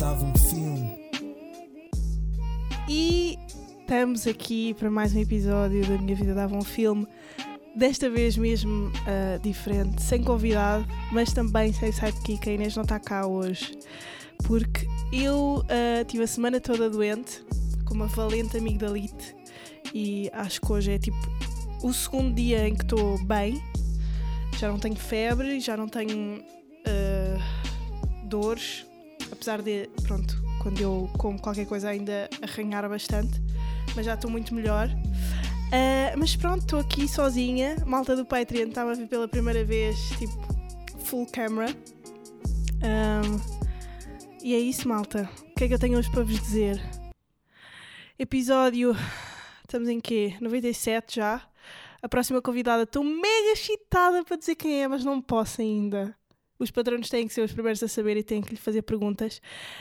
dava um filme. E estamos aqui para mais um episódio da Minha Vida Dava um Filme. Desta vez mesmo uh, diferente, sem convidado, mas também sem sidekick. A Inês não está cá hoje, porque eu uh, tive a semana toda doente, com uma valente amigdalite, e acho que hoje é tipo o segundo dia em que estou bem. Já não tenho febre, já não tenho uh, dores, apesar de, pronto, quando eu como qualquer coisa ainda arranhar bastante, mas já estou muito melhor. Uh, mas pronto, estou aqui sozinha. Malta do Patreon estava a ver pela primeira vez, tipo, full camera. Um, e é isso, malta. O que é que eu tenho hoje para vos dizer? Episódio. Estamos em quê? 97 já. A próxima convidada, estou mega excitada para dizer quem é, mas não posso ainda. Os patronos têm que ser os primeiros a saber e têm que lhe fazer perguntas.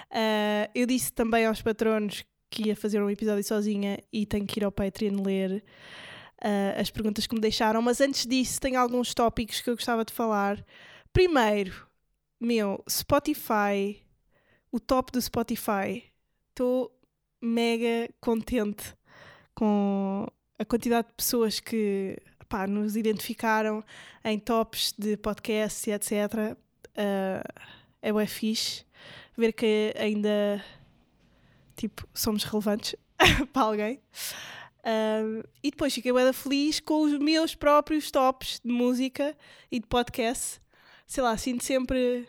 Uh, eu disse também aos patronos que ia fazer um episódio sozinha e tenho que ir ao Patreon ler uh, as perguntas que me deixaram. Mas antes disso, tenho alguns tópicos que eu gostava de falar. Primeiro, meu, Spotify, o top do Spotify. Estou mega contente com a quantidade de pessoas que pá, nos identificaram em tops de podcasts e etc. Uh, ah, é o fixe ver que ainda tipo, somos relevantes para alguém. Um, e depois fiquei bem feliz com os meus próprios tops de música e de podcast. Sei lá, sinto sempre.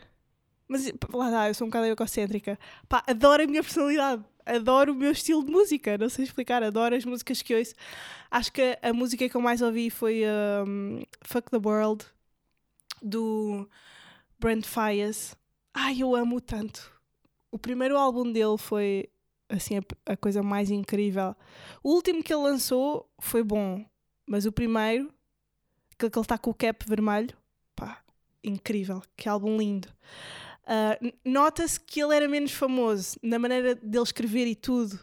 Mas lá dá, eu sou um bocado egocêntrica. Pá, adoro a minha personalidade. Adoro o meu estilo de música. Não sei explicar, adoro as músicas que ouço. Acho que a música que eu mais ouvi foi um, Fuck the World do Brent Fires. Ai, eu amo tanto. O primeiro álbum dele foi assim a, a, coisa mais incrível. O último que ele lançou foi bom, mas o primeiro, aquele que ele está com o cap vermelho, pá, incrível, que álbum lindo. Uh, Nota-se que ele era menos famoso na maneira dele escrever e tudo.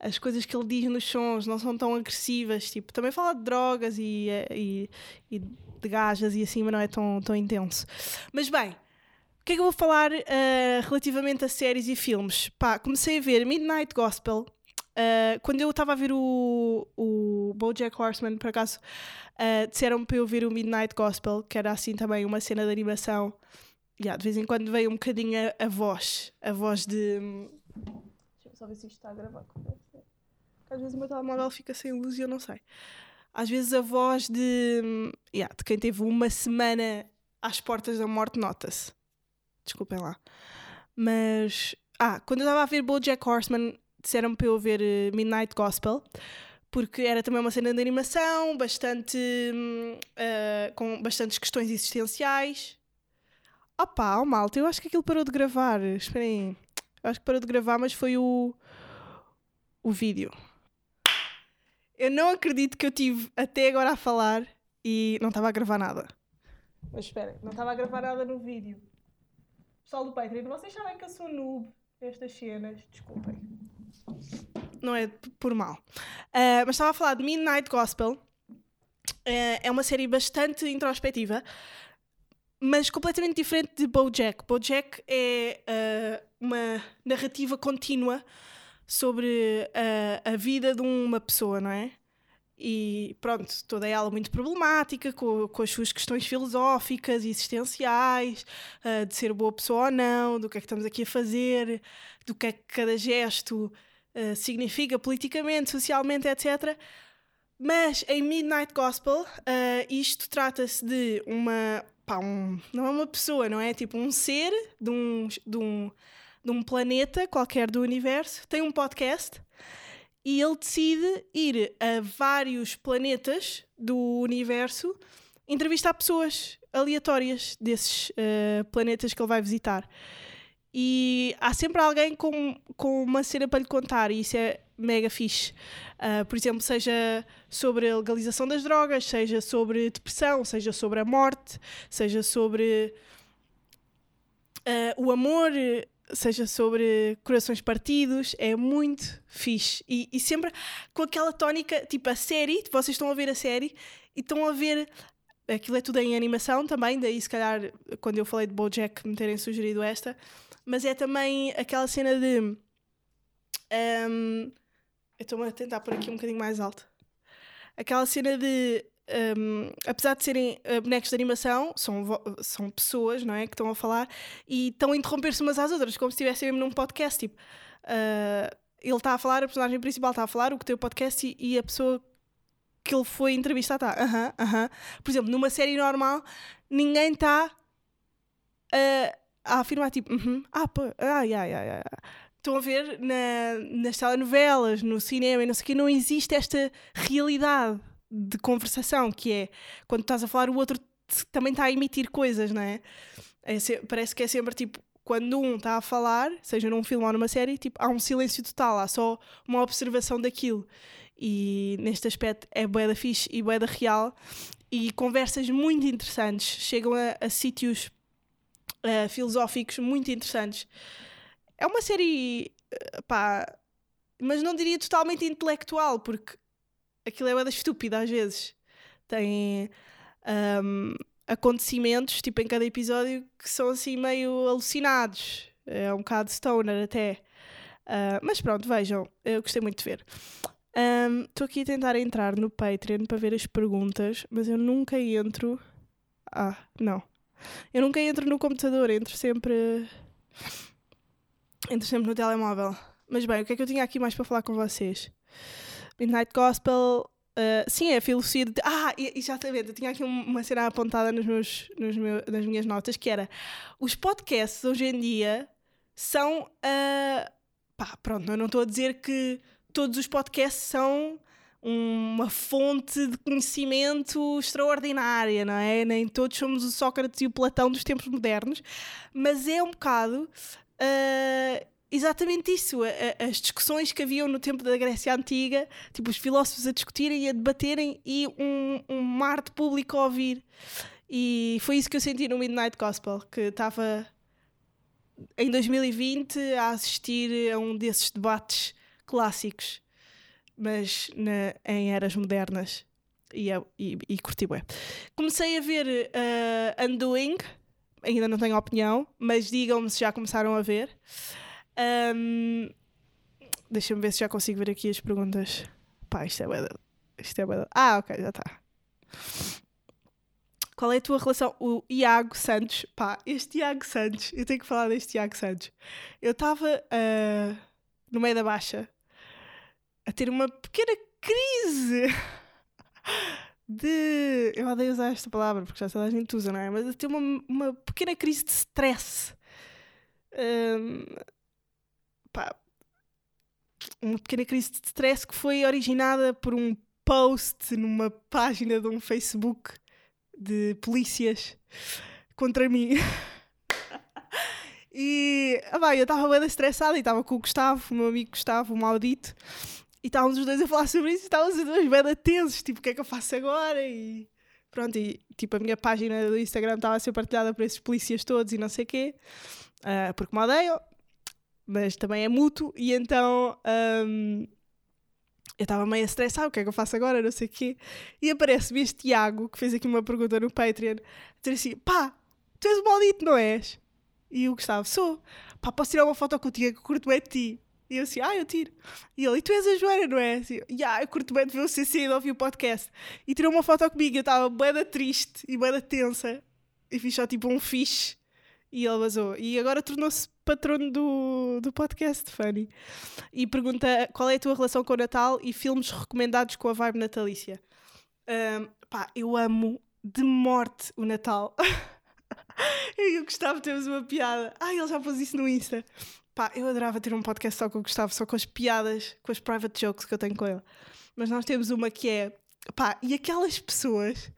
As coisas que ele diz nos sons não são tão agressivas. Tipo, também fala de drogas e, e, e de gajas e assim, mas não é tão, tão intenso. Mas bem, o que é que eu vou falar uh, relativamente a séries e filmes? Pá, comecei a ver Midnight Gospel. Uh, quando eu estava a ver o, o Bojack Horseman, por acaso, uh, disseram-me para eu ver o Midnight Gospel, que era assim também uma cena de animação. Yeah, de vez em quando veio um bocadinho a, a voz, a voz de. Deixa eu só ver se isto está a gravar. Às vezes o meu telemóvel fica sem luz e eu não sei. Às vezes a voz de. Yeah, de quem teve uma semana às portas da morte nota-se desculpem lá. Mas, ah, quando eu estava a ver BoJack Horseman, disseram-me para eu ver uh, Midnight Gospel, porque era também uma cena de animação, bastante, uh, com bastantes questões existenciais. Opá, oh malta, eu acho que aquilo parou de gravar. Esperem, eu acho que parou de gravar, mas foi o, o vídeo. Eu não acredito que eu tive até agora a falar e não estava a gravar nada. Mas esperem, não estava a gravar nada no vídeo. Pessoal do Patreon, vocês sabem que eu sou noob estas cenas, desculpem. Não é por mal. Uh, mas estava a falar de Midnight Gospel. Uh, é uma série bastante introspectiva, mas completamente diferente de BoJack. BoJack é uh, uma narrativa contínua sobre a vida de uma pessoa, não é? e pronto, toda ela muito problemática, com, com as suas questões filosóficas e existenciais, uh, de ser boa pessoa ou não, do que é que estamos aqui a fazer, do que é que cada gesto uh, significa politicamente, socialmente, etc. Mas em Midnight Gospel, uh, isto trata-se de uma. Pá, um, não é uma pessoa, não é? Tipo um ser de um, de um, de um planeta qualquer do universo, tem um podcast e ele decide ir a vários planetas do universo entrevistar pessoas aleatórias desses uh, planetas que ele vai visitar. E há sempre alguém com, com uma cena para lhe contar, e isso é mega fixe. Uh, por exemplo, seja sobre a legalização das drogas, seja sobre depressão, seja sobre a morte, seja sobre uh, o amor, seja sobre corações partidos, é muito fixe. E, e, sempre com aquela tónica, tipo a série, vocês estão a ver a série e estão a ver. Aquilo é tudo em animação também, daí se calhar quando eu falei de Bojack me terem sugerido esta. mas é também aquela cena de. Um, eu estou-me a tentar pôr aqui um bocadinho mais alto. Aquela cena de. Um, apesar de serem uh, bonecos de animação, são, são pessoas, não é? Que estão a falar e estão a interromper-se umas às outras, como se estivessem mesmo num podcast. Tipo, uh, ele está a falar, a personagem principal está a falar, o que tem o podcast e, e a pessoa que ele foi entrevistar está. Uh. -huh, uh -huh. Por exemplo, numa série normal, ninguém está a, a afirmar tipo, uh -huh, ah, pô, ah, yeah, yeah, yeah. Estão a ver na, nas telenovelas, no cinema e não sei o que, não existe esta realidade de conversação que é quando estás a falar, o outro também está a emitir coisas, não é? é parece que é sempre tipo, quando um está a falar, seja num filme ou numa série, tipo, há um silêncio total, há só uma observação daquilo. E neste aspecto é bué da fixe e bué da real. E conversas muito interessantes, chegam a, a sítios uh, filosóficos muito interessantes. É uma série, uh, pá, mas não diria totalmente intelectual, porque aquilo é uma da estúpida às vezes. Tem um, acontecimentos, tipo em cada episódio, que são assim meio alucinados. É um bocado stoner até. Uh, mas pronto, vejam, eu gostei muito de ver. Estou um, aqui a tentar entrar no Patreon para ver as perguntas, mas eu nunca entro. Ah, não. Eu nunca entro no computador, entro sempre. Entro sempre no telemóvel. Mas bem, o que é que eu tinha aqui mais para falar com vocês? Midnight Gospel. Uh, sim, é a filosofia de. Ah, exatamente. Eu tinha aqui uma cena apontada nos meus, nos nas minhas notas que era: os podcasts hoje em dia são. Uh, pá, pronto, eu não estou a dizer que todos os podcasts são uma fonte de conhecimento extraordinária, não é? Nem todos somos o Sócrates e o Platão dos tempos modernos, mas é um bocado uh, exatamente isso. as discussões que haviam no tempo da Grécia Antiga, tipo os filósofos a discutirem e a debaterem e um, um mar de público a ouvir. E foi isso que eu senti no Midnight Gospel, que estava em 2020 a assistir a um desses debates clássicos, mas na, em eras modernas. E, é, e, e curti bem. Comecei a ver uh, Undoing, ainda não tenho opinião, mas digam-me se já começaram a ver. Um, Deixa-me ver se já consigo ver aqui as perguntas. Pá, isto é bué Isto é bué Ah, ok, já está. Qual é a tua relação? O Iago Santos. Pá, este Iago Santos. Eu tenho que falar deste Iago Santos. Eu estava uh, no meio da baixa a ter uma pequena crise de. Eu odeio usar esta palavra porque já toda a gente usa, não é? Mas a ter uma, uma pequena crise de stress. Um, uma pequena crise de stress que foi originada por um post numa página de um Facebook de polícias contra mim. e ah, bem, eu estava bem estressada e estava com o Gustavo, o meu amigo Gustavo, o maldito, e estávamos os dois a falar sobre isso e estávamos os dois bem tensos, tipo, o que é que eu faço agora? E pronto, e tipo, a minha página do Instagram estava a ser partilhada por esses polícias todos e não sei o quê, uh, porque me odeiam, mas também é mútuo, e então um, eu estava meio estressada, o que é que eu faço agora, não sei o quê, e aparece-me este Tiago, que fez aqui uma pergunta no Patreon, a dizer assim, pá, tu és o maldito, não és? E o Gustavo, sou, pá, posso tirar uma foto contigo, que curto é de ti. E eu assim, ah, eu tiro. E ele, e tu és a Joana, não é? Assim, yeah, eu curto bem de ver o CC e de ouvir o podcast. E tirou uma foto comigo, eu estava bem triste e bem tensa. E fiz só tipo um fixe. E ele vazou. E agora tornou-se patrono do, do podcast, Fanny. E pergunta qual é a tua relação com o Natal e filmes recomendados com a vibe natalícia. Um, pá, eu amo de morte o Natal. eu gostava, temos uma piada. Ai, ele já pôs isso no Insta. Pá, eu adorava ter um podcast só com o Gustavo, só com as piadas, com as private jokes que eu tenho com ele. Mas nós temos uma que é. Pá, e aquelas pessoas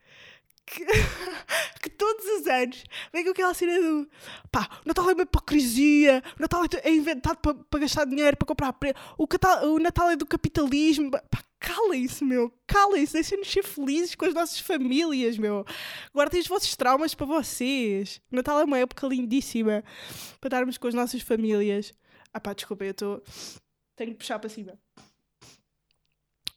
que, que todos os anos vem com aquela cena do pá, o Natal é uma hipocrisia, o Natal é, é inventado para, para gastar dinheiro, para comprar pre... o, o Natal é do capitalismo. Pá, calem-se, meu, calem-se, deixem-nos ser felizes com as nossas famílias, meu. Guardem os vossos traumas para vocês. O Natal é uma época lindíssima para estarmos com as nossas famílias. Ah pá, desculpa, eu estou. Tenho que puxar para cima.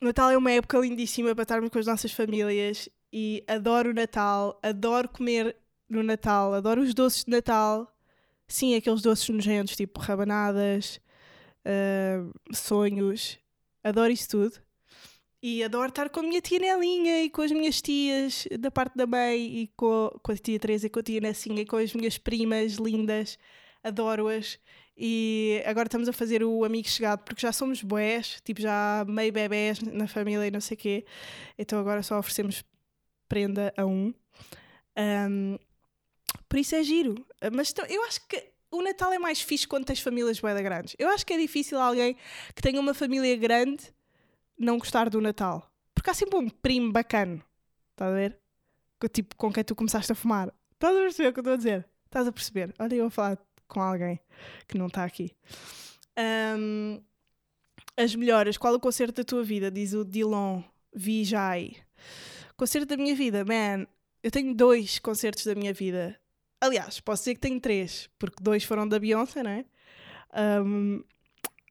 Natal é uma época lindíssima para estarmos com as nossas famílias e adoro o Natal, adoro comer no Natal, adoro os doces de Natal. Sim, aqueles doces nojentos, tipo rabanadas, uh, sonhos. Adoro isso tudo. E adoro estar com a minha tia Nelinha e com as minhas tias da parte da mãe e com, com a tia Teresa e com a tia Nessinha e com as minhas primas lindas. Adoro-as. E agora estamos a fazer o amigo chegado porque já somos boés, tipo já meio bebés na família e não sei o quê. Então agora só oferecemos prenda a um. um por isso é giro. Mas eu acho que o Natal é mais fixe quando tens famílias bem grandes. Eu acho que é difícil alguém que tenha uma família grande não gostar do Natal. Porque há sempre um primo bacana. Estás a ver? Tipo, com quem tu começaste a fumar. Estás a perceber o que eu estou a dizer? Estás a perceber? Olha, eu a falar com alguém que não está aqui. Um, as melhoras. Qual o concerto da tua vida? Diz o Dilon Vijay. Concerto da minha vida, man. Eu tenho dois concertos da minha vida. Aliás, posso dizer que tenho três, porque dois foram da Beyoncé, não é? Um,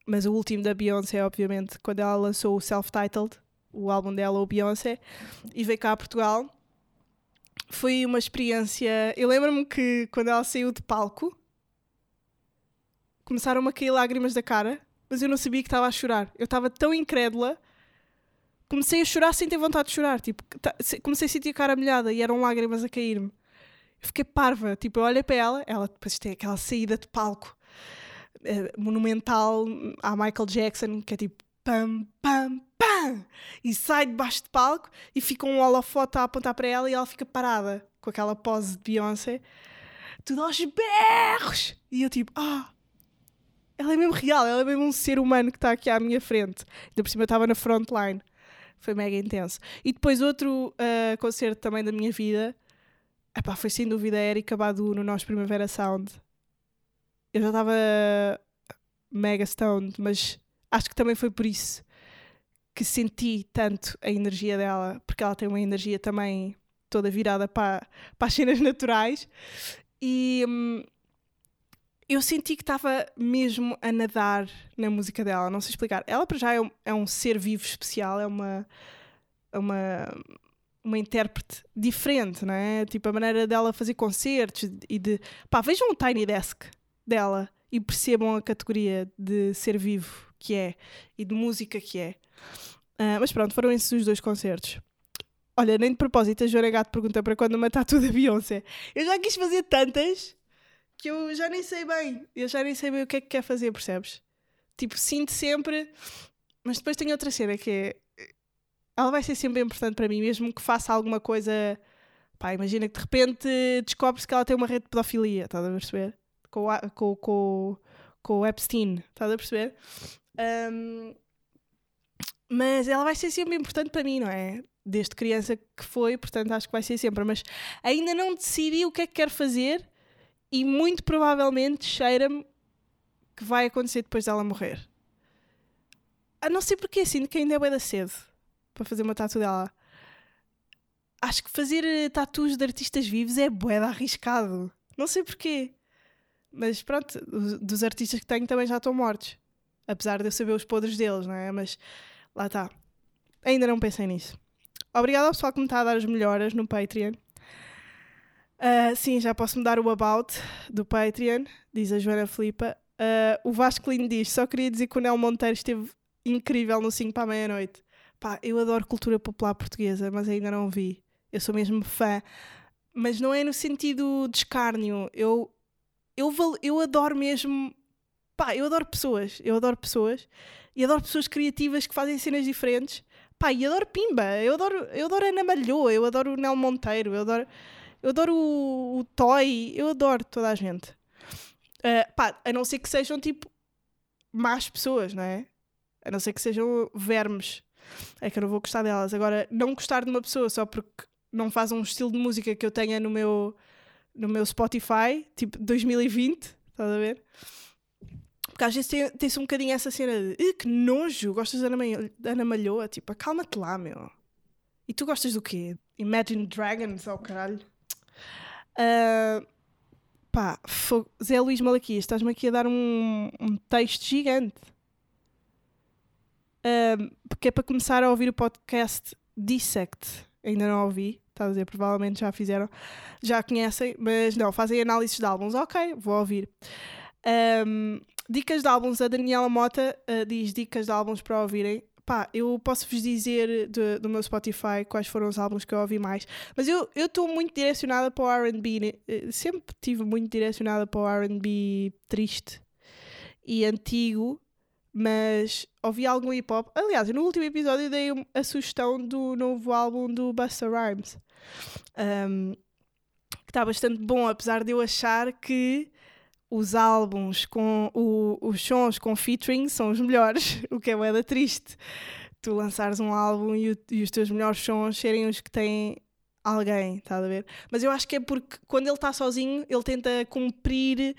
mas o último da Beyoncé, obviamente, quando ela lançou o self-titled, o álbum dela, o Beyoncé, e veio cá a Portugal. Foi uma experiência. Eu lembro-me que quando ela saiu de palco, começaram a cair lágrimas da cara, mas eu não sabia que estava a chorar. Eu estava tão incrédula, comecei a chorar sem ter vontade de chorar. Tipo, comecei a sentir a cara molhada e eram lágrimas a cair-me. Fiquei parva. Tipo, eu olhei para ela, ela depois tem aquela saída de palco uh, monumental à Michael Jackson, que é tipo pam, pam, pam, e sai debaixo de palco e fica um holofote a apontar para ela e ela fica parada com aquela pose de Beyoncé, tudo aos berros. E eu tipo, ah, ela é mesmo real, ela é mesmo um ser humano que está aqui à minha frente. Ainda por cima eu estava na frontline. Foi mega intenso. E depois outro uh, concerto também da minha vida, epá, foi sem dúvida a Erika Badu no nosso Primavera Sound. Eu já estava mega stoned, mas acho que também foi por isso que senti tanto a energia dela, porque ela tem uma energia também toda virada para, para as cenas naturais. E, hum, eu senti que estava mesmo a nadar na música dela, não sei explicar. Ela, para já, é um, é um ser vivo especial, é uma, é uma, uma intérprete diferente, não é? Tipo, a maneira dela fazer concertos e de. pá, vejam o Tiny Desk dela e percebam a categoria de ser vivo que é e de música que é. Uh, mas pronto, foram esses os dois concertos. Olha, nem de propósito, a Joana Gato pergunta para quando uma tatu da Beyoncé. Eu já quis fazer tantas que eu já nem sei bem. Eu já nem sei bem o que é que quer fazer, percebes? Tipo, sinto sempre. Mas depois tenho outra cena que é. Ela vai ser sempre importante para mim, mesmo que faça alguma coisa. Pá, imagina que de repente descobre-se que ela tem uma rede de pedofilia, estás a perceber? Com, com, com, com o Epstein, estás a perceber? Um, mas ela vai ser sempre importante para mim, não é? Desde criança que foi, portanto acho que vai ser sempre. Mas ainda não decidi o que é que quero fazer e muito provavelmente cheira-me que vai acontecer depois dela morrer. A não ser porque sinto que ainda é bem da cedo para fazer uma tatu dela. Acho que fazer eh, tatus de artistas vivos é bué arriscado. Não sei porquê. Mas pronto, dos artistas que tenho também já estão mortos. Apesar de eu saber os podres deles, não é? Mas lá está. Ainda não pensei nisso. Obrigada ao pessoal que me está a dar as melhoras no Patreon. Uh, sim, já posso mudar o about do Patreon, diz a Joana Filipa. Uh, o Vasco Lino diz: só queria dizer que o Nel Monteiro esteve incrível no 5 para a meia-noite. Pá, eu adoro cultura popular portuguesa, mas ainda não vi. Eu sou mesmo fã. Mas não é no sentido de escárnio. Eu, eu, eu adoro mesmo. Pá, eu adoro pessoas. Eu adoro pessoas. E adoro pessoas criativas que fazem cenas diferentes. Pá, e adoro Pimba. Eu adoro, eu adoro Ana Malhoa. Eu adoro o Nel Monteiro. Eu adoro. Eu adoro o, o Toy, eu adoro toda a gente. Uh, pá, a não ser que sejam tipo más pessoas, não é? A não ser que sejam vermes. É que eu não vou gostar delas. Agora, não gostar de uma pessoa só porque não faz um estilo de música que eu tenha no meu, no meu Spotify, tipo 2020, estás a ver? Porque às vezes tem-se tem um bocadinho essa cena de que nojo, gostas da Ana, Ana Malhoa? Tipo, acalma-te lá, meu. E tu gostas do quê? Imagine Dragons, oh caralho. Uh, pá, Zé Luís Malaquias, estás-me aqui a dar um, um texto gigante. Uh, porque é para começar a ouvir o podcast Dissect. Ainda não ouvi. Estás a dizer, provavelmente já fizeram, já conhecem, mas não, fazem análises de álbuns. Ok, vou ouvir. Um, dicas de álbuns, a Daniela Mota uh, diz dicas de álbuns para ouvirem. Pá, eu posso-vos dizer de, do meu Spotify quais foram os álbuns que eu ouvi mais, mas eu estou muito direcionada para o RB, né? sempre tive muito direcionada para o RB triste e antigo, mas ouvi algum hip hop. Aliás, no último episódio dei a sugestão do novo álbum do Busta Rhymes, um, que está bastante bom, apesar de eu achar que os álbuns com o, os sons com featuring são os melhores, o que é moeda triste. Tu lançares um álbum e, o, e, os teus melhores sons serem os que têm alguém, estás a ver? Mas eu acho que é porque quando ele está sozinho, ele tenta cumprir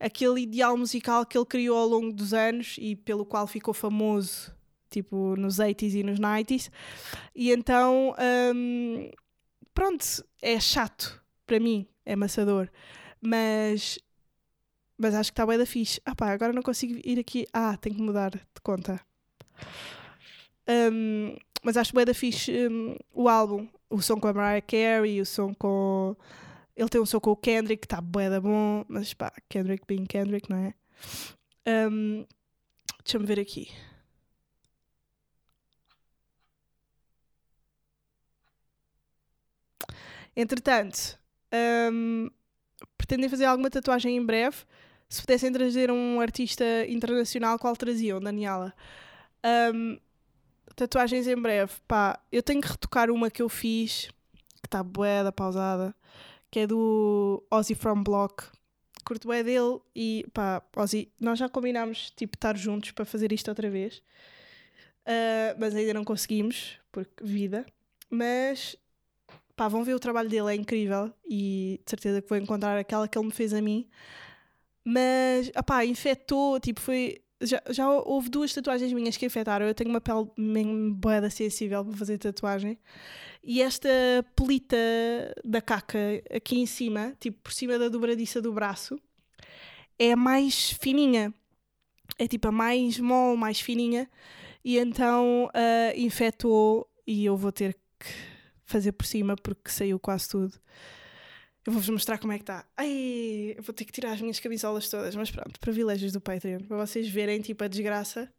aquele ideal musical que ele criou ao longo dos anos e pelo qual ficou famoso, tipo nos 80s e nos 90s. E então, hum, pronto, é chato para mim, é amassador. Mas mas acho que está bem da fixe. Ah pá, agora não consigo ir aqui. Ah, tenho que mudar de conta. Um, mas acho bem da fixe um, o álbum. O som com a Mariah Carey, o som com. Ele tem um som com o Kendrick, que está bem da bom. Mas pá, Kendrick being Kendrick, não é? Um, Deixa-me ver aqui. Entretanto, um, pretendem fazer alguma tatuagem em breve se pudessem trazer um artista internacional, qual traziam, Daniela? Um, tatuagens em breve, pá, eu tenho que retocar uma que eu fiz, que está bué da pausada, que é do Ozzy From Block. Curto bué dele e pá, Ozzy, nós já combinámos tipo estar juntos para fazer isto outra vez, uh, mas ainda não conseguimos, porque vida. Mas pá, vão ver o trabalho dele, é incrível e de certeza que vou encontrar aquela que ele me fez a mim. Mas, opá, infectou, tipo, foi. Já, já houve duas tatuagens minhas que infectaram. Eu tenho uma pele bem boeda sensível para fazer tatuagem. E esta pelita da caca aqui em cima, tipo por cima da dobradiça do braço, é a mais fininha. É tipo a mais mole, mais fininha. E então uh, infectou e eu vou ter que fazer por cima porque saiu quase tudo. Eu vou-vos mostrar como é que está. Ai, vou ter que tirar as minhas camisolas todas, mas pronto, privilégios do Patreon, para vocês verem tipo a desgraça.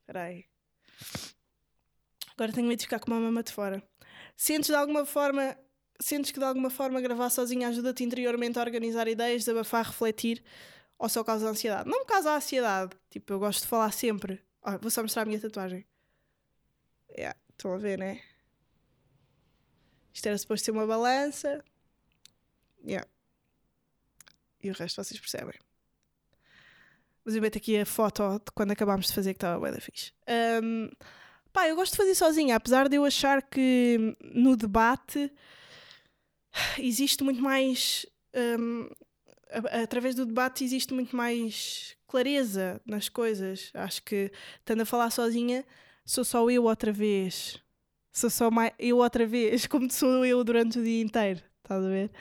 Espera aí. Agora tenho medo de ficar com uma mama de fora. Sentes de alguma forma, sentes que de alguma forma gravar sozinha ajuda-te interiormente a organizar ideias, desabafar, refletir ou só causa ansiedade? Não me causa ansiedade. Tipo, eu gosto de falar sempre. Oh, vou só mostrar a minha tatuagem. Yeah, estão a ver, né? Isto era suposto ser uma balança. Yeah. E o resto vocês percebem. Mas eu meto aqui a foto de quando acabámos de fazer que estava bem da fixe. Um, pá, eu gosto de fazer sozinha, apesar de eu achar que no debate existe muito mais. Um, através do debate existe muito mais clareza nas coisas. Acho que estando a falar sozinha, sou só eu outra vez. Sou só eu outra vez, como sou eu durante o dia inteiro. Estás a ver?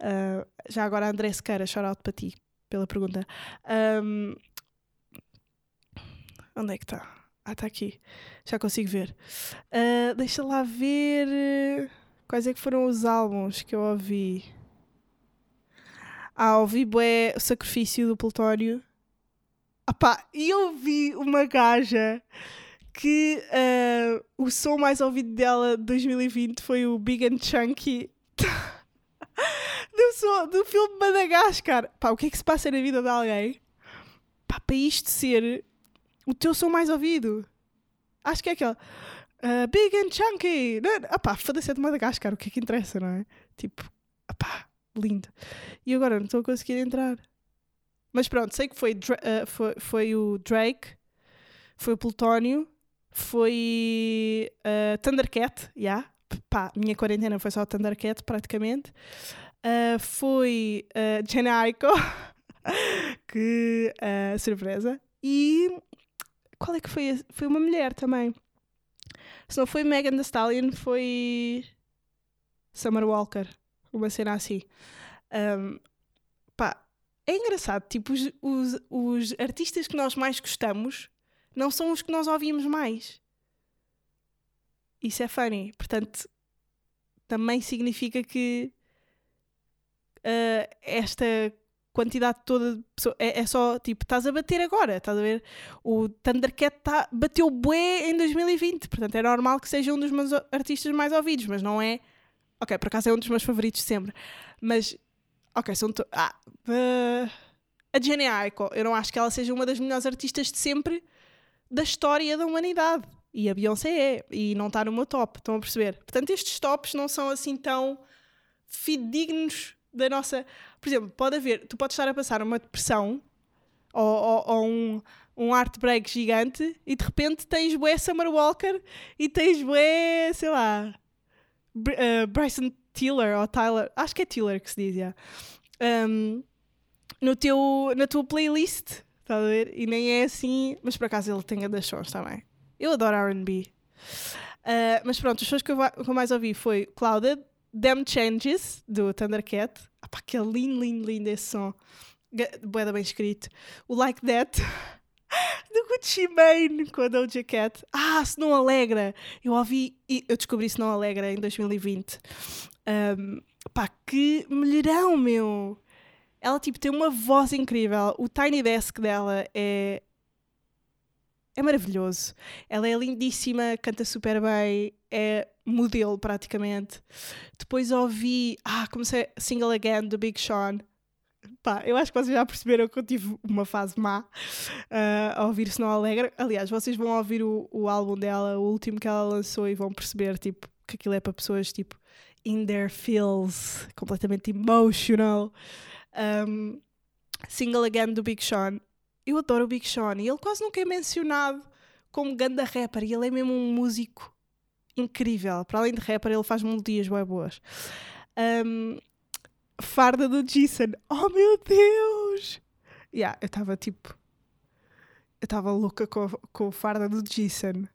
Uh, já agora, André Sequeira, shout out para ti, pela pergunta. Um, onde é que está? Ah, está aqui. Já consigo ver. Uh, deixa lá ver quais é que foram os álbuns que eu ouvi. Ah, ouvi bué o Sacrifício do Plutónio. Ah e eu vi uma gaja que uh, o som mais ouvido dela de 2020 foi o Big and Chunky do, do filme Madagascar. Pá, o que é que se passa na vida de alguém? Pá, para isto ser o teu som mais ouvido. Acho que é aquele. Uh, big and chunky. Ah pá, foda-se é de Madagascar. O que é que interessa, não é? Tipo, ah pá, lindo. E agora não estou a conseguir entrar. Mas pronto, sei que foi, uh, foi, foi o Drake, foi o Plutónio, foi uh, Thundercat, já. Yeah. Pá, minha quarentena foi só Thundercat praticamente uh, foi uh, Jenna Aiko, que uh, surpresa. E qual é que foi? Foi uma mulher também. Se não foi Megan Thee Stallion, foi Summer Walker, uma cena assim. Um, pá, é engraçado, tipo, os, os, os artistas que nós mais gostamos não são os que nós ouvimos mais. Isso é funny. Portanto, também significa que esta quantidade toda de pessoas. É, é, só tipo, estás a bater agora, estás a ver? O Thundercat tá, bateu bué em 2020, portanto é normal que seja um dos meus artistas mais ouvidos, mas não é. Ok, por acaso é um dos meus favoritos sempre, mas. Ok, são. To... Ah, uh, a Jenny Aiko, eu não acho que ela seja uma das melhores artistas de sempre da história da humanidade. E a Beyoncé é, e não está no meu top, estão a perceber? Portanto, estes tops não são assim tão fidedignos da nossa. Por exemplo, pode haver, tu podes estar a passar uma depressão ou, ou, ou um, um heartbreak gigante e de repente tens Bué Summer Walker e tens Bué, sei lá, uh, Bryson Tiller ou Tyler, acho que é Tiller que se diz, yeah. um, no teu, na tua playlist, estás a ver? E nem é assim, mas por acaso ele tem a das sons também. Eu adoro RB. Uh, mas pronto, os sons que eu, que eu mais ouvi foi Clouded, Them Changes, do Thundercat. Ah, pá, que lindo, lindo, lindo esse som. Boeda bem escrito. O Like That, do Gucci Mane, com a Doja Cat. Ah, se não alegra. Eu ouvi, eu descobri se não alegra em 2020. Um, pá, que melhorão, meu. Ela, tipo, tem uma voz incrível. O Tiny Desk dela é é maravilhoso. Ela é lindíssima, canta super bem, é modelo praticamente. Depois ouvi, ah, comecei Single Again do Big Sean. Pá, eu acho que vocês já perceberam que eu tive uma fase má uh, a ouvir Se Não Alegra. Aliás, vocês vão ouvir o, o álbum dela, o último que ela lançou, e vão perceber tipo, que aquilo é para pessoas tipo in their feels, completamente emotional. Um, Single Again do Big Sean eu adoro o Big Sean e ele quase nunca é mencionado como ganda rapper e ele é mesmo um músico incrível. Para além de rapper, ele faz melodias bem boas. Um, farda do Jason. Oh meu Deus! Yeah, eu estava tipo. Eu estava louca com, com o farda do Jason.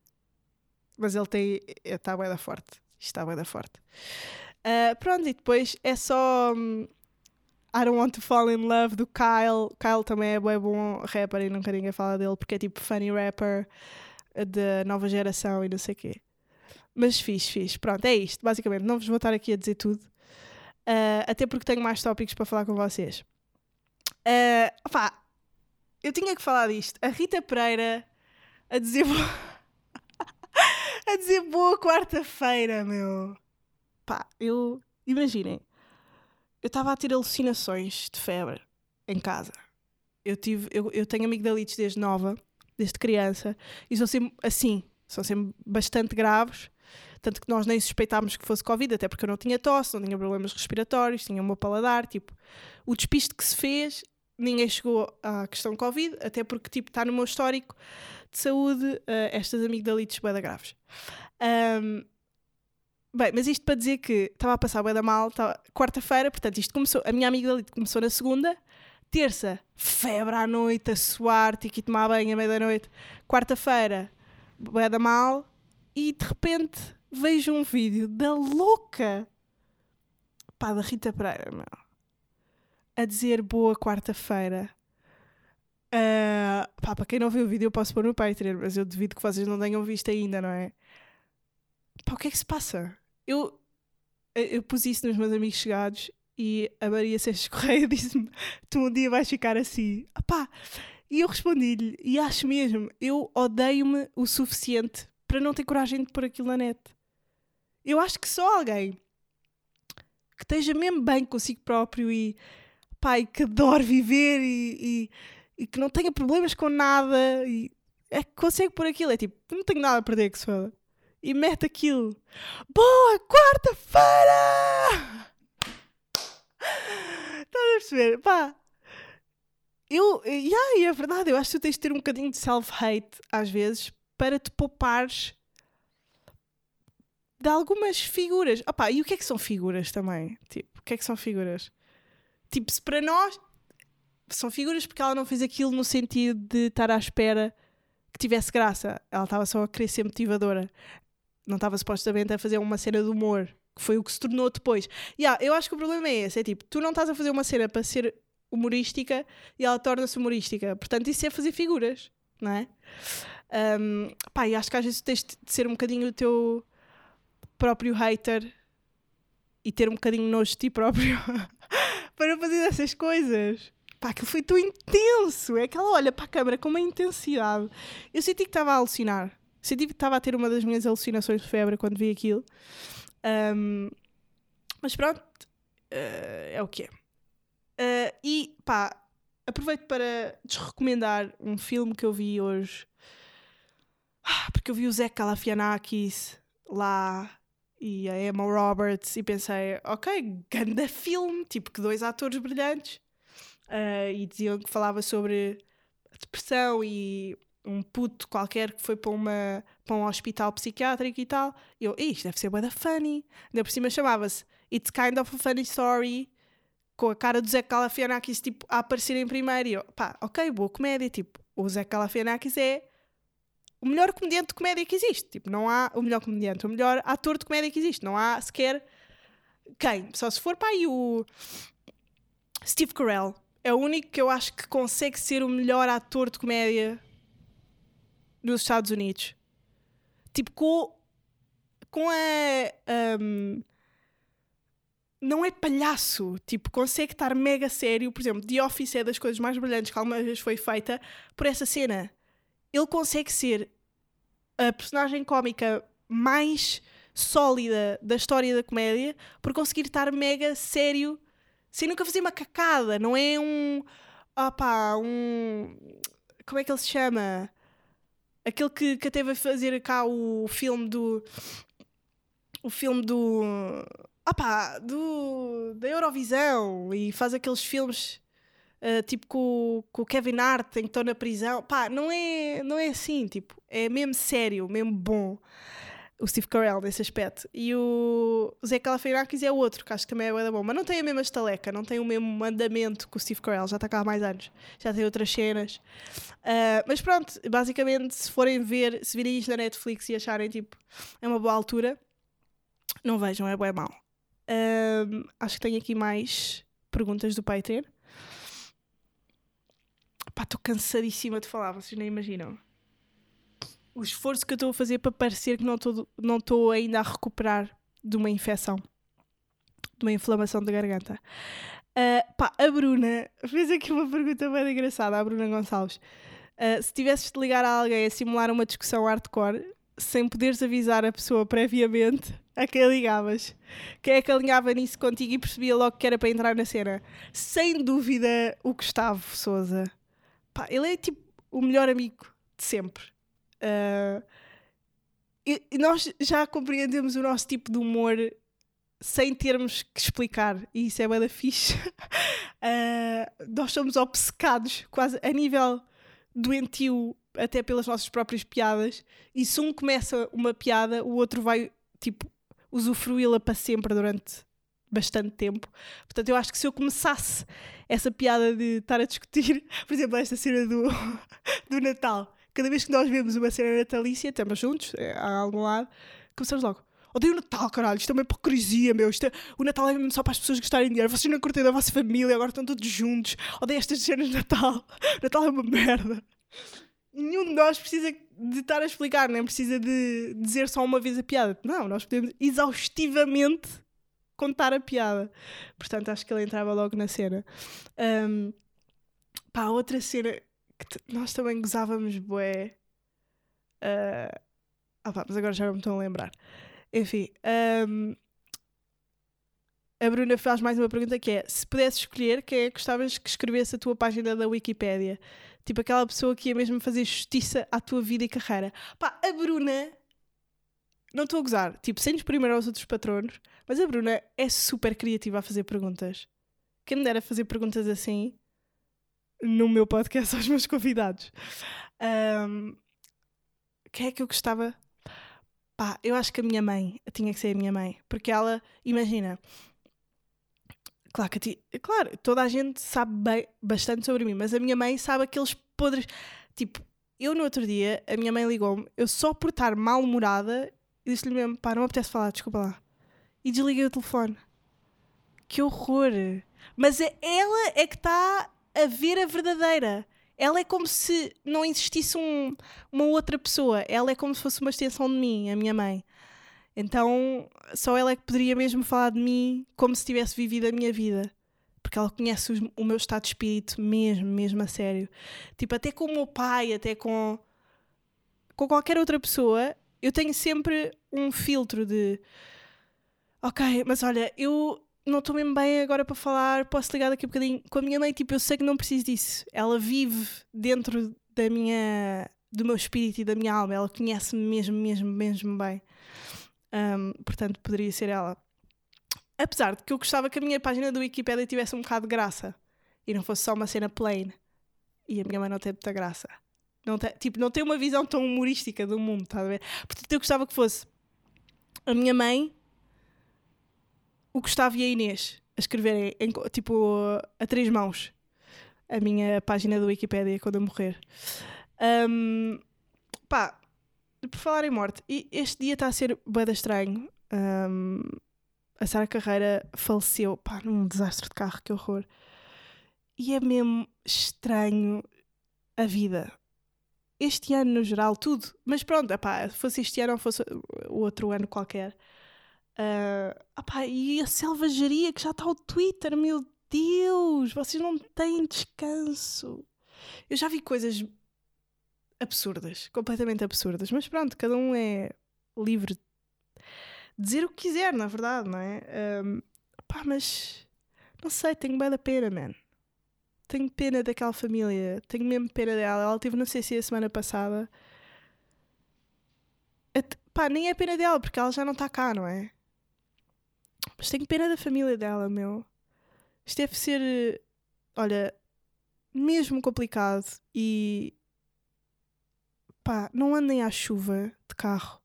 Mas ele tem. Está bem da forte. Está bem da forte. Uh, pronto, e depois é só. Um, I Don't Want to Fall in Love do Kyle. Kyle também é bem bom rapper e nunca ninguém fala dele porque é tipo funny rapper da nova geração e não sei o quê. Mas fiz, fiz. Pronto, é isto. Basicamente, não vos vou estar aqui a dizer tudo. Uh, até porque tenho mais tópicos para falar com vocês. Uh, opá, eu tinha que falar disto. A Rita Pereira a dizer. a dizer boa quarta-feira, meu. Pá, eu. Imaginem eu estava a ter alucinações de febre em casa. Eu, tive, eu, eu tenho amigdalites desde nova, desde criança, e são sempre assim, são sempre bastante graves. Tanto que nós nem suspeitámos que fosse Covid, até porque eu não tinha tosse, não tinha problemas respiratórios, tinha o meu paladar. Tipo, o despiste que se fez, ninguém chegou à questão Covid, até porque tipo, está no meu histórico de saúde uh, estas amigdalites bem graves. Um, Bem, mas isto para dizer que estava a passar bem da mal, quarta-feira, portanto, isto começou, a minha amiga ali começou na segunda, terça, febre à noite, a suar, tinha que tomar banho à meia-noite, quarta-feira, bem da mal, e de repente vejo um vídeo da louca, pá, da Rita Pereira, a dizer boa quarta-feira. Uh, pá, para quem não viu o vídeo, eu posso pôr no Patreon, mas eu devido que vocês não tenham visto ainda, não é? Pá, o que é que se passa? Eu, eu pus isso nos meus amigos chegados e a Maria Seixas Correia disse-me: Tu um dia vais ficar assim. Pá, e eu respondi-lhe: E acho mesmo, eu odeio-me o suficiente para não ter coragem de pôr aquilo na net. Eu acho que só alguém que esteja mesmo bem consigo próprio e pai que adore viver e, e, e, que não tenha problemas com nada e é que consegue pôr aquilo. É tipo, não tenho nada a perder que se foda e mete aquilo. Boa quarta-feira! Estás a perceber? Pá, eu, yeah, é verdade, eu acho que tu tens de ter um bocadinho de self-hate às vezes para te poupares de algumas figuras. Opa, e o que é que são figuras também? Tipo, o que é que são figuras? Tipo, se para nós são figuras porque ela não fez aquilo no sentido de estar à espera que tivesse graça. Ela estava só a querer ser motivadora não estava supostamente a fazer uma cena de humor, que foi o que se tornou depois. Yeah, eu acho que o problema é esse: é tipo, tu não estás a fazer uma cena para ser humorística e ela torna-se humorística. Portanto, isso é fazer figuras, não é? Um, pá, e acho que às vezes tens de ser um bocadinho o teu próprio hater e ter um bocadinho nojo de ti próprio para fazer essas coisas. Pá, aquilo foi tão intenso. É que ela olha para a câmera com uma intensidade. Eu senti que estava a alucinar. Senti que estava a ter uma das minhas alucinações de febre quando vi aquilo. Um, mas pronto, uh, é o que é. Uh, e pá, aproveito para desrecomendar um filme que eu vi hoje. Ah, porque eu vi o Zé Calafianakis lá e a Emma Roberts e pensei, ok, ganda filme, tipo que dois atores brilhantes. Uh, e diziam que falava sobre a depressão e um puto qualquer que foi para, uma, para um hospital psiquiátrico e tal. E eu, isto deve ser da funny. Ainda por cima chamava-se It's Kind of a Funny Story, com a cara do Zé Calafianakis tipo, a aparecer em primeiro. E eu, pá, ok, boa comédia. Tipo, o Zé Calafianakis é o melhor comediante de comédia que existe. Tipo, não há o melhor comediante, o melhor ator de comédia que existe. Não há sequer quem. Só se for para aí o Steve Carell. É o único que eu acho que consegue ser o melhor ator de comédia nos Estados Unidos. Tipo, com, com a. Um, não é palhaço, tipo, consegue estar mega sério. Por exemplo, The Office é das coisas mais brilhantes que alguma vez foi feita por essa cena. Ele consegue ser a personagem cómica mais sólida da história da comédia por conseguir estar mega sério sem nunca fazer uma cacada. Não é um. Opá, um. Como é que ele se chama? Aquele que, que até vai fazer cá o filme do. O filme do. Opá, do. Da Eurovisão e faz aqueles filmes. Uh, tipo com, com o Kevin Hart estão na prisão. Pá, não é, não é assim, tipo, é mesmo sério, mesmo bom o Steve Carell nesse aspecto. E o Zé Calafirakis é o outro, que acho que também é bem bom. Mas não tem a mesma estaleca, não tem o mesmo mandamento que o Steve Carell. Já está cá há mais anos. Já tem outras cenas. Uh, mas pronto, basicamente, se forem ver, se virem isto na Netflix e acharem, tipo, é uma boa altura, não vejam, é bem mau. Uh, acho que tenho aqui mais perguntas do Patreon. Pá, estou cansadíssima de falar, vocês nem imaginam o esforço que eu estou a fazer para parecer que não estou não ainda a recuperar de uma infecção, de uma inflamação da garganta. Uh, pá, a Bruna fez aqui uma pergunta bem engraçada, a Bruna Gonçalves. Uh, se tivesses de ligar a alguém a simular uma discussão hardcore, sem poderes avisar a pessoa previamente, a quem ligavas? Quem é que alinhava nisso contigo e percebia logo que era para entrar na cena? Sem dúvida, o Gustavo Souza. Pá, ele é tipo o melhor amigo de sempre. Uh, e, e nós já compreendemos o nosso tipo de humor sem termos que explicar, e isso é bem da fixe. Uh, nós somos obcecados, quase a nível doentio, até pelas nossas próprias piadas, e se um começa uma piada, o outro vai, tipo, usufruí-la para sempre durante bastante tempo. Portanto, eu acho que se eu começasse essa piada de estar a discutir, por exemplo, esta cena do, do Natal, cada vez que nós vemos uma cena natalícia, estamos juntos, é, a algum lado, começamos logo. Odeio o Natal, caralho, isto é uma hipocrisia, meu. Isto é... O Natal é mesmo só para as pessoas gastarem dinheiro. Vocês não curtem da vossa família, agora estão todos juntos. Odeio estas cenas de Natal. Natal é uma merda. Nenhum de nós precisa de estar a explicar, nem precisa de dizer só uma vez a piada. Não, nós podemos exaustivamente contar a piada. Portanto, acho que ele entrava logo na cena. Um, pá, outra cena que nós também gozávamos bué. Uh, ah pá, mas agora já não me estão a lembrar. Enfim, um, a Bruna faz mais uma pergunta que é: se pudesse escolher, quem é que gostavas que escrevesse a tua página da Wikipédia? Tipo aquela pessoa que ia mesmo fazer justiça à tua vida e carreira. Pá, a Bruna. Não estou a gozar, tipo, sem nos primeiro aos outros patronos, mas a Bruna é super criativa a fazer perguntas. Quem me dera fazer perguntas assim, no meu podcast aos meus convidados. Um, quem é que eu gostava? Pá, eu acho que a minha mãe tinha que ser a minha mãe, porque ela, imagina, claro que ti, claro, toda a gente sabe bem, bastante sobre mim, mas a minha mãe sabe aqueles podres. Tipo, eu no outro dia, a minha mãe ligou-me, eu só por estar mal-humorada, disse-lhe mesmo, pá, não me apetece falar, desculpa lá. E desliguei o telefone. Que horror! Mas é, ela é que está a ver a verdadeira. Ela é como se não existisse um, uma outra pessoa. Ela é como se fosse uma extensão de mim, a minha mãe. Então só ela é que poderia mesmo falar de mim como se tivesse vivido a minha vida. Porque ela conhece o meu estado de espírito mesmo, mesmo a sério. Tipo, até com o meu pai, até com, com qualquer outra pessoa, eu tenho sempre um filtro de ok, mas olha, eu não estou mesmo bem agora para falar, posso ligar daqui a bocadinho. Com a minha mãe, tipo, eu sei que não preciso disso. Ela vive dentro da minha, do meu espírito e da minha alma. Ela conhece-me mesmo, mesmo, mesmo bem. Um, portanto, poderia ser ela. Apesar de que eu gostava que a minha página do Wikipedia tivesse um bocado de graça e não fosse só uma cena plain. E a minha mãe não tem muita graça. Não tem, tipo, não tem uma visão tão humorística do mundo, está a ver? Portanto, eu gostava que fosse a minha mãe o Gustavo e a Inês a escreverem, em, tipo, a três mãos, a minha página do Wikipedia quando eu morrer. Um, pá, por falar em morte, este dia está a ser bem estranho. Um, a Sara Carreira faleceu, pá, num desastre de carro, que horror. E é mesmo estranho a vida. Este ano, no geral, tudo. Mas pronto, epá, fosse este ano ou fosse outro ano qualquer. Uh, opá, e a selvageria que já está o Twitter, meu Deus, vocês não têm descanso. Eu já vi coisas absurdas, completamente absurdas, mas pronto, cada um é livre de dizer o que quiser, na verdade, não é? Um, opá, mas não sei, tenho bem da pena, man. Tenho pena daquela família, tenho mesmo pena dela. Ela teve no CC a semana passada. Pá, nem é pena dela, porque ela já não está cá, não é? Mas tenho pena da família dela, meu. Isto deve ser, olha, mesmo complicado e pá, não andem à chuva de carro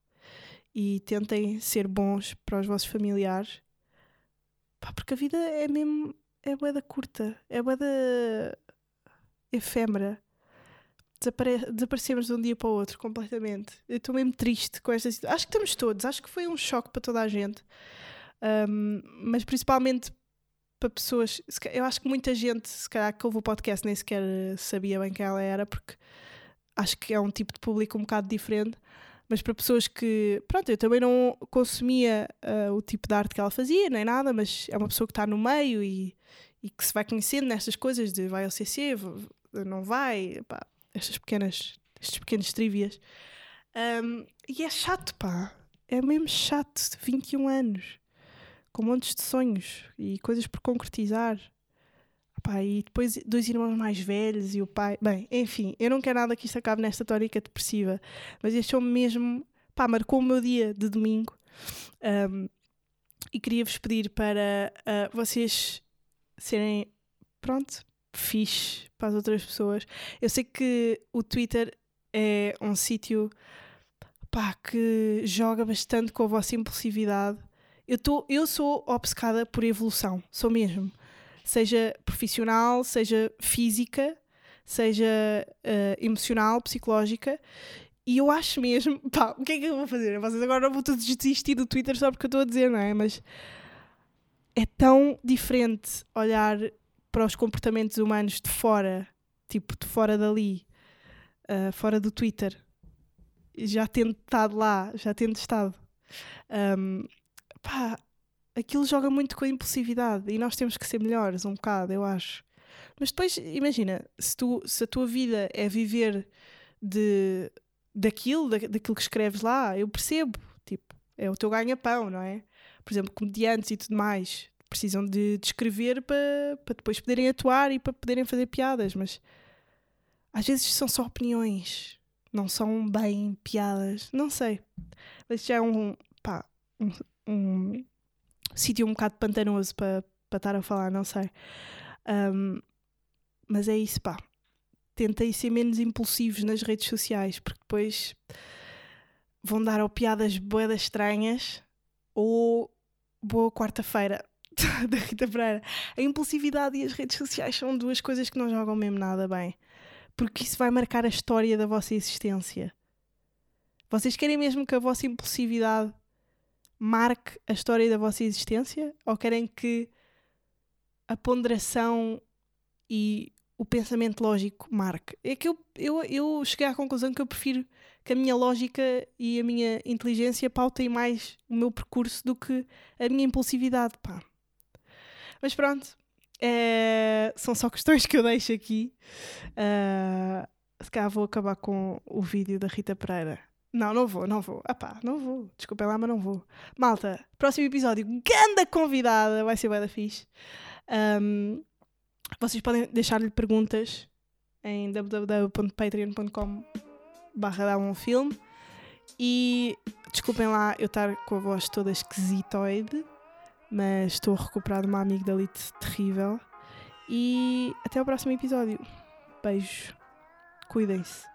e tentem ser bons para os vossos familiares. Pá, porque a vida é mesmo é boeda curta, é boeda efêmera. Desapare desaparecemos de um dia para o outro completamente. Eu estou mesmo triste com esta situação. Acho que estamos todos, acho que foi um choque para toda a gente. Um, mas principalmente para pessoas. Eu acho que muita gente, se calhar, que ouve o podcast nem sequer sabia bem quem ela era, porque acho que é um tipo de público um bocado diferente. Mas para pessoas que. Pronto, eu também não consumia uh, o tipo de arte que ela fazia, nem nada, mas é uma pessoa que está no meio e, e que se vai conhecendo nestas coisas de vai ao CC, não vai, pá, estas pequenas, estes pequenos trivias. Um, e é chato, pá. É mesmo chato, 21 anos com montes de sonhos e coisas por concretizar. Pá, e depois dois irmãos mais velhos e o pai. Bem, enfim, eu não quero nada que isto acabe nesta tórica depressiva, mas show mesmo. Pá, marcou o meu dia de domingo. Um, e queria-vos pedir para uh, vocês serem, pronto, fixe para as outras pessoas. Eu sei que o Twitter é um sítio que joga bastante com a vossa impulsividade eu, tô, eu sou obcecada por evolução, sou mesmo. Seja profissional, seja física, seja uh, emocional, psicológica. E eu acho mesmo, pá, o que é que eu vou fazer? Vocês agora não todos desistir do Twitter só porque eu estou a dizer, não é? Mas é tão diferente olhar para os comportamentos humanos de fora, tipo, de fora dali, uh, fora do Twitter. Já tendo estado lá, já tendo estado. Um, pá, aquilo joga muito com a impulsividade e nós temos que ser melhores um bocado, eu acho. Mas depois, imagina, se, tu, se a tua vida é viver de, daquilo, da, daquilo que escreves lá, eu percebo, tipo, é o teu ganha-pão, não é? Por exemplo, comediantes e tudo mais precisam de, de escrever para, depois poderem atuar e para poderem fazer piadas, mas às vezes são só opiniões, não são bem piadas, não sei. Mas já é um, pá, um, um sítio um bocado pantanoso para para estar a falar, não sei. Um, mas é isso, pá. Tentei ser menos impulsivos nas redes sociais, porque depois vão dar ou piadas boedas estranhas ou boa quarta-feira da Rita Pereira. A impulsividade e as redes sociais são duas coisas que não jogam mesmo nada bem. Porque isso vai marcar a história da vossa existência. Vocês querem mesmo que a vossa impulsividade marque a história da vossa existência? Ou querem que a ponderação e o pensamento lógico marque? É que eu, eu, eu cheguei à conclusão que eu prefiro que a minha lógica e a minha inteligência pautem mais o meu percurso do que a minha impulsividade, pá. Mas pronto, é, são só questões que eu deixo aqui. Uh, se calhar vou acabar com o vídeo da Rita Pereira. Não, não vou, não vou. Ah pá, não vou. Desculpem lá, mas não vou. Malta, próximo episódio, ganda convidada, vai ser bem da fixe. Um, vocês podem deixar-lhe perguntas em www.patreon.com barra um filme e desculpem lá eu estar com a voz toda esquisitoide mas estou a recuperar de uma amigdalite terrível. E até ao próximo episódio. Beijos. Cuidem-se.